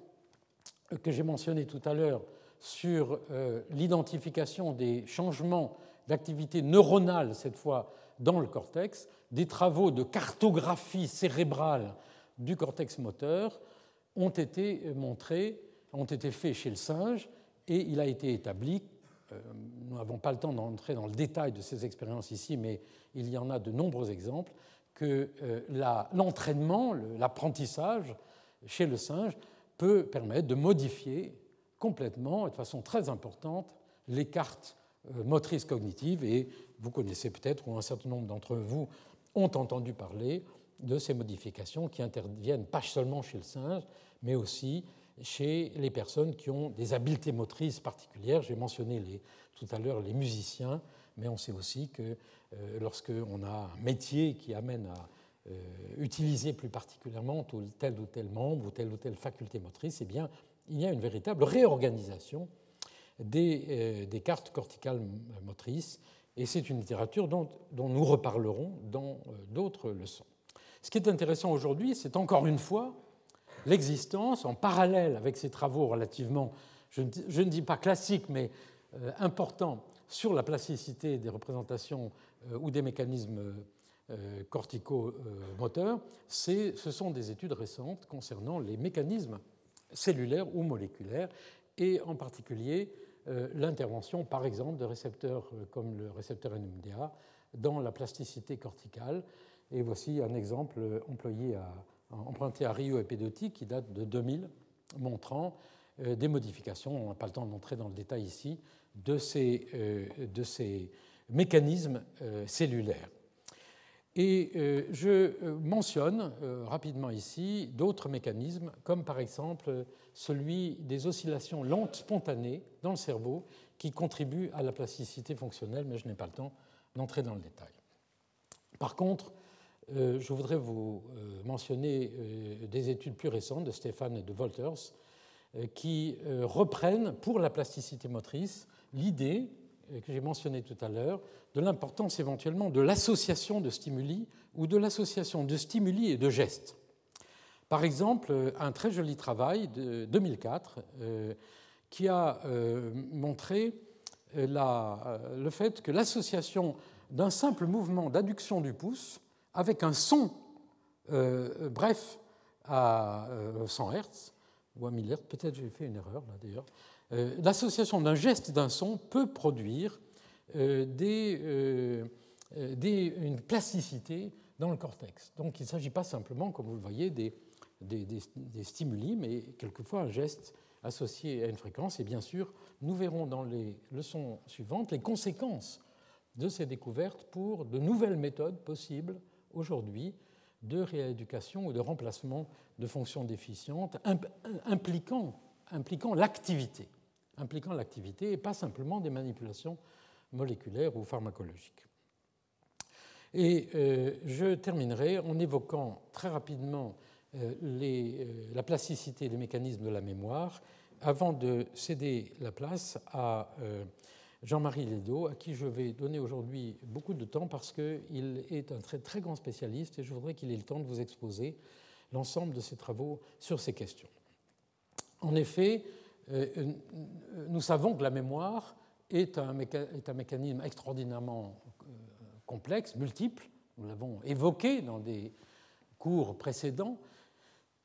B: que j'ai mentionnés tout à l'heure sur euh, l'identification des changements d'activité neuronale, cette fois dans le cortex, des travaux de cartographie cérébrale du cortex moteur ont été montrés, ont été faits chez le singe, et il a été établi, euh, nous n'avons pas le temps d'entrer dans le détail de ces expériences ici, mais il y en a de nombreux exemples, que l'entraînement, l'apprentissage chez le singe peut permettre de modifier complètement et de façon très importante les cartes motrices cognitives et vous connaissez peut-être, ou un certain nombre d'entre vous ont entendu parler de ces modifications qui interviennent pas seulement chez le singe, mais aussi chez les personnes qui ont des habiletés motrices particulières. J'ai mentionné tout à l'heure les musiciens, mais on sait aussi que euh, lorsqu'on a un métier qui amène à euh, utiliser plus particulièrement tel ou tel membre ou telle ou telle faculté motrice, eh bien, il y a une véritable réorganisation des, euh, cartes corticales motrices, et c'est une littérature dont, nous reparlerons dans d'autres leçons. Ce qui est intéressant aujourd'hui, c'est encore une fois l'existence, en parallèle avec ces travaux relativement, je ne dis pas classiques, mais importants sur la plasticité des représentations euh, ou des mécanismes euh, corticomoteurs, ce sont des études récentes concernant les mécanismes cellulaires ou moléculaires, et en particulier l'intervention, par exemple, de récepteurs comme le récepteur NMDA dans la plasticité corticale. Et voici un exemple emprunté à Rio et Pedotti, qui date de 2000, montrant euh, des modifications, on n'a pas le temps d'entrer dans le détail ici, de ces, euh, de ces mécanismes euh, cellulaires. Et je mentionne rapidement ici d'autres mécanismes, comme par exemple celui des oscillations lentes spontanées dans le cerveau, qui contribuent à la plasticité fonctionnelle, mais je n'ai pas le temps d'entrer dans le détail. Par contre, euh, je voudrais vous euh, mentionner euh, des études plus récentes de Stéphane et de Wolters qui reprennent pour la plasticité motrice l'idée que j'ai mentionnée tout à l'heure de l'importance éventuellement de l'association de stimuli ou de l'association de stimuli et de gestes. Par exemple, un très joli travail de 2004 qui a montré le fait que l'association d'un simple mouvement d'adduction du pouce avec un son euh, bref à 100 euh, Hz ou à 1000 Hz, peut-être j'ai fait une erreur là d'ailleurs, euh, l'association d'un geste et d'un son peut produire des, une plasticité dans le cortex. Donc il ne s'agit pas simplement, comme vous le voyez, des, stimuli, mais quelquefois un geste associé à une fréquence. Et bien sûr, nous verrons dans les leçons suivantes les conséquences de ces découvertes pour de nouvelles méthodes possibles aujourd'hui de rééducation ou de remplacement de fonctions déficientes impliquant l'activité, impliquant l'activité et pas simplement des manipulations moléculaires ou pharmacologiques. Et euh, je terminerai en évoquant très rapidement euh, euh, la plasticité des mécanismes de la mémoire avant de céder la place à Jean-Marie Ledo, à qui je vais donner aujourd'hui beaucoup de temps parce qu'il est un très, très grand spécialiste et je voudrais qu'il ait le temps de vous exposer l'ensemble de ses travaux sur ces questions. En effet, nous savons que la mémoire est un, mécanisme extraordinairement euh, complexe, multiple. Nous l'avons évoqué dans des cours précédents.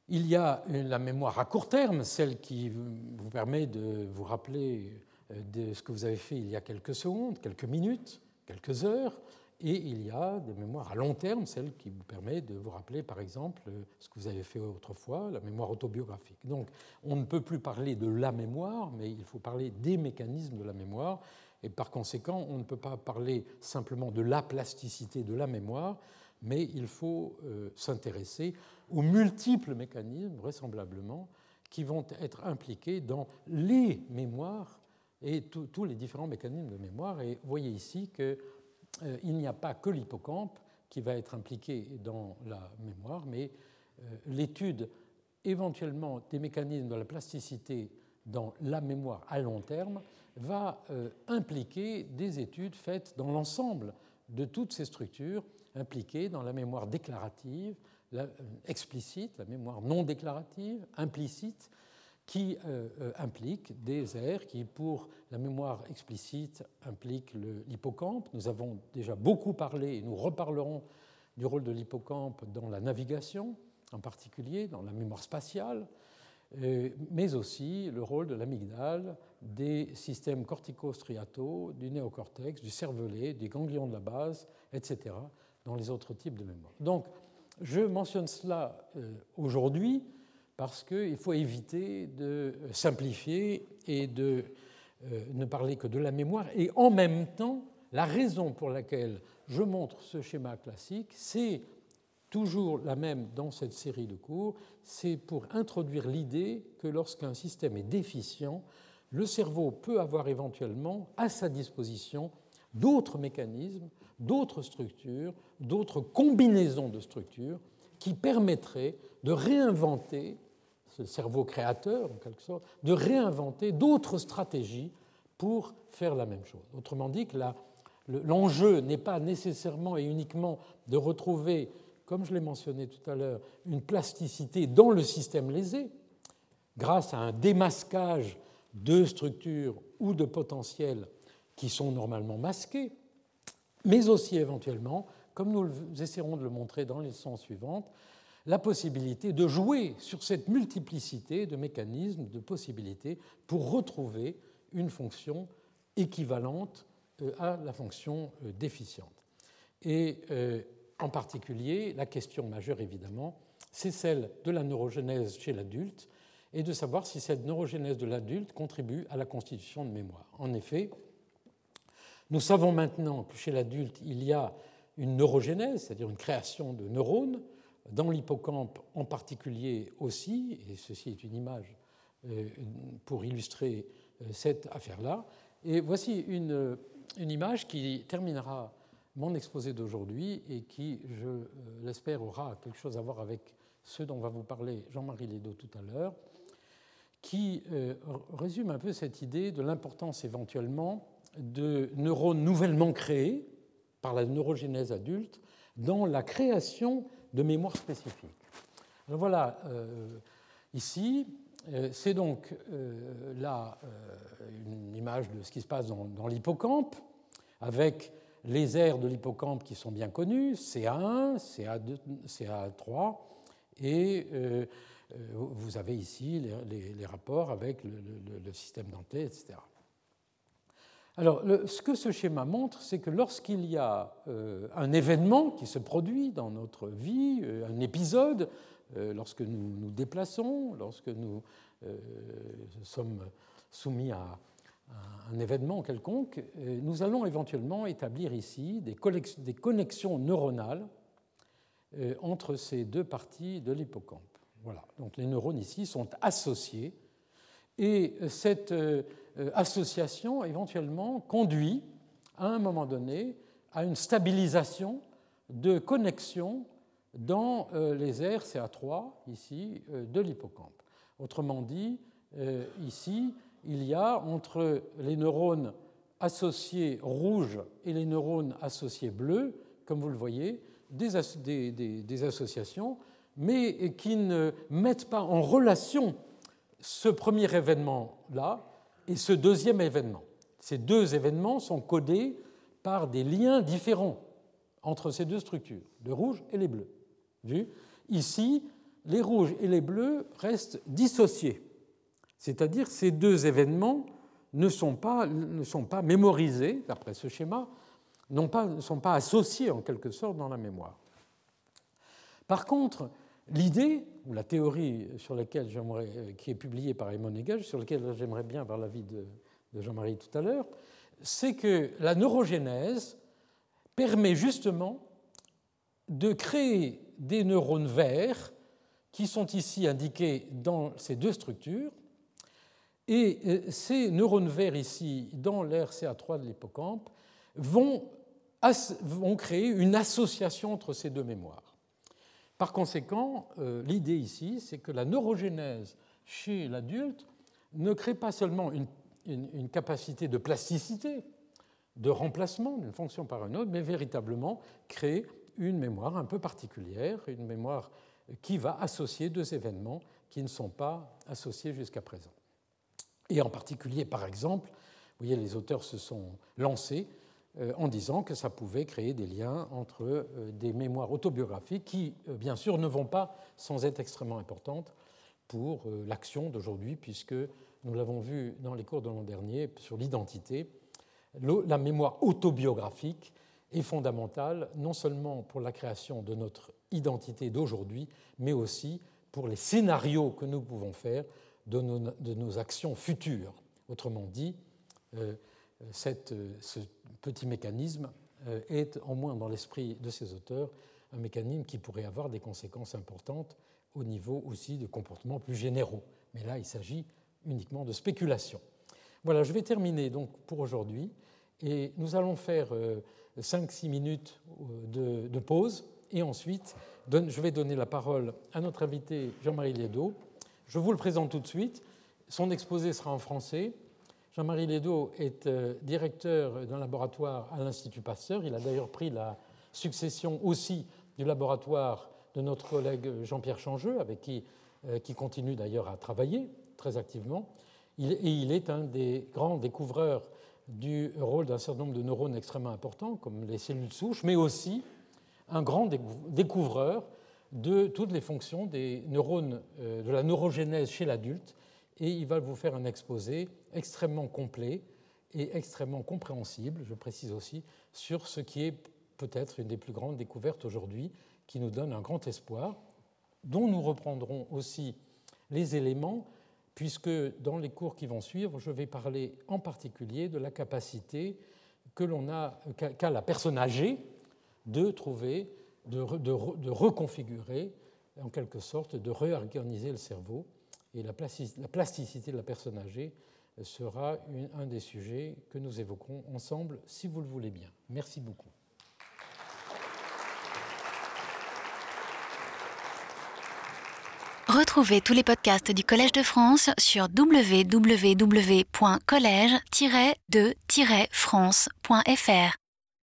B: Il y a la mémoire à court terme, celle qui vous permet de vous rappeler euh, de ce que vous avez fait il y a quelques secondes, quelques minutes, quelques heures, et il y a des mémoires à long terme, celle qui vous permet de vous rappeler, par exemple, ce que vous avez fait autrefois, la mémoire autobiographique. Donc, on ne peut plus parler de la mémoire, mais il faut parler des mécanismes de la mémoire, et par conséquent, on ne peut pas parler simplement de la plasticité de la mémoire, mais il faut euh, s'intéresser aux multiples mécanismes, vraisemblablement, qui vont être impliqués dans les mémoires et tous les différents mécanismes de mémoire. Et vous voyez ici qu'il euh, n'y a pas que l'hippocampe qui va être impliqué dans la mémoire, mais euh, l'étude éventuellement des mécanismes de la plasticité dans la mémoire à long terme va euh, impliquer des études faites dans l'ensemble de toutes ces structures impliquées dans la mémoire déclarative, la, explicite, la mémoire non déclarative, implicite, qui euh, euh, implique des aires qui, pour la mémoire explicite, impliquent l'hippocampe. Nous avons déjà beaucoup parlé et nous reparlerons du rôle de l'hippocampe dans la navigation, en particulier dans la mémoire spatiale, euh, mais aussi le rôle de l'amygdale, des systèmes cortico-striataux, du néocortex, du cervelet, des ganglions de la base, etc., dans les autres types de mémoire. Donc, je mentionne cela euh, aujourd'hui parce qu'il faut éviter de simplifier et de euh, ne parler que de la mémoire. Et en même temps, la raison pour laquelle je montre ce schéma classique, c'est toujours la même dans cette série de cours, c'est pour introduire l'idée que lorsqu'un système est déficient, le cerveau peut avoir éventuellement à sa disposition d'autres mécanismes, d'autres structures, d'autres combinaisons de structures qui permettraient de réinventer, ce cerveau créateur en quelque sorte, de réinventer d'autres stratégies pour faire la même chose. Autrement dit, que l'enjeu n'est pas nécessairement et uniquement de retrouver, comme je l'ai mentionné tout à l'heure, une plasticité dans le système lésé, grâce à un démasquage de structures ou de potentiels qui sont normalement masqués, mais aussi éventuellement, comme nous essaierons de le montrer dans les leçons suivantes, la possibilité de jouer sur cette multiplicité de mécanismes, de possibilités, pour retrouver une fonction équivalente euh, à la fonction euh, déficiente. Et euh, en particulier, la question majeure, évidemment, c'est celle de la neurogénèse chez l'adulte et de savoir si cette neurogénèse de l'adulte contribue à la constitution de mémoire. En effet, nous savons maintenant que chez l'adulte, il y a une neurogénèse, c'est-à-dire une création de neurones, dans l'hippocampe en particulier aussi, et ceci est une image euh, pour illustrer euh, cette affaire-là. Et voici une, image qui terminera mon exposé d'aujourd'hui et qui, je euh, l'espère, aura quelque chose à voir avec ce dont va vous parler Jean-Marie Lédo tout à l'heure, qui résume un peu cette idée de l'importance éventuellement de neurones nouvellement créés par la neurogénèse adulte dans la création de mémoire spécifique. Alors voilà, euh, ici, euh, c'est donc euh, là une image de ce qui se passe dans, dans l'hippocampe, avec les aires de l'hippocampe qui sont bien connues, CA1, CA2, CA3, et vous avez ici les, rapports avec le système denté, etc. Alors, ce que ce schéma montre, c'est que lorsqu'il y a euh, un événement qui se produit dans notre vie, euh, un épisode, euh, lorsque nous nous déplaçons, lorsque nous sommes soumis à, un événement quelconque, nous allons éventuellement établir ici des, des connexions neuronales entre ces deux parties de l'hippocampe. Voilà. Donc les neurones ici sont associés et cette association éventuellement conduit à un moment donné à une stabilisation de connexion dans euh, les aires CA3 ici euh, de l'hippocampe. Autrement dit, ici, il y a entre les neurones associés rouges et les neurones associés bleus, comme vous le voyez, des, des associations, mais qui ne mettent pas en relation ce premier événement-là et ce deuxième événement. Ces deux événements sont codés par des liens différents entre ces deux structures, le rouge et les bleus. Vu? Ici, les rouges et les bleus restent dissociés, c'est-à-dire ces deux événements ne sont pas, mémorisés, d'après ce schéma, ne sont pas associés en quelque sorte dans la mémoire. Par contre, L'idée, ou la théorie sur laquelle euh, qui est publiée par Raymond Nagel, sur laquelle j'aimerais bien avoir l'avis de, Jean-Marie tout à l'heure, c'est que la neurogénèse permet justement de créer des neurones verts qui sont ici indiqués dans ces deux structures. Et euh, ces neurones verts ici, dans l'RCA3 de l'hippocampe, vont créer une association entre ces deux mémoires. Par conséquent, euh, l'idée ici, c'est que la neurogénèse chez l'adulte ne crée pas seulement une, capacité de plasticité, de remplacement d'une fonction par une autre, mais véritablement crée une mémoire un peu particulière, une mémoire qui va associer deux événements qui ne sont pas associés jusqu'à présent. Et en particulier, par exemple, vous voyez, les auteurs se sont lancés en disant que ça pouvait créer des liens entre euh, des mémoires autobiographiques qui, euh, bien sûr, ne vont pas sans être extrêmement importantes pour l'action d'aujourd'hui, puisque nous l'avons vu dans les cours de l'an dernier sur l'identité, la mémoire autobiographique est fondamentale non seulement pour la création de notre identité d'aujourd'hui, mais aussi pour les scénarios que nous pouvons faire de nos, actions futures. Autrement dit, euh, ce petit mécanisme euh, est, au moins dans l'esprit de ces auteurs, un mécanisme qui pourrait avoir des conséquences importantes au niveau aussi de comportements plus généraux. Mais là, il s'agit uniquement de spéculation. Voilà, je vais terminer donc pour aujourd'hui et nous allons faire 5-6 euh, minutes euh, de, pause et ensuite je vais donner la parole à notre invité Jean-Marie Lédo. Je vous le présente tout de suite. Son exposé sera en français. Jean-Marie Lédo est euh, directeur d'un laboratoire à l'Institut Pasteur. Il a d'ailleurs pris la succession aussi du laboratoire de notre collègue Jean-Pierre Changeux, avec qui, qui continue d'ailleurs à travailler très activement. et il est un des grands découvreurs du rôle d'un certain nombre de neurones extrêmement importants, comme les cellules souches, mais aussi un grand découvreur de toutes les fonctions des neurones, euh, de la neurogénèse chez l'adulte, et il va vous faire un exposé extrêmement complet et extrêmement compréhensible, je précise aussi, sur ce qui est peut-être une des plus grandes découvertes aujourd'hui, qui nous donne un grand espoir, dont nous reprendrons aussi les éléments puisque dans les cours qui vont suivre, je vais parler en particulier de la capacité que l'on a, qu'a la personne âgée de trouver, de, reconfigurer, en quelque sorte, de réorganiser le cerveau. Et la plasticité de la personne âgée sera un des sujets que nous évoquerons ensemble, si vous le voulez bien. Merci beaucoup.
A: Retrouvez tous les podcasts du Collège de France sur www.collège-de-france.fr.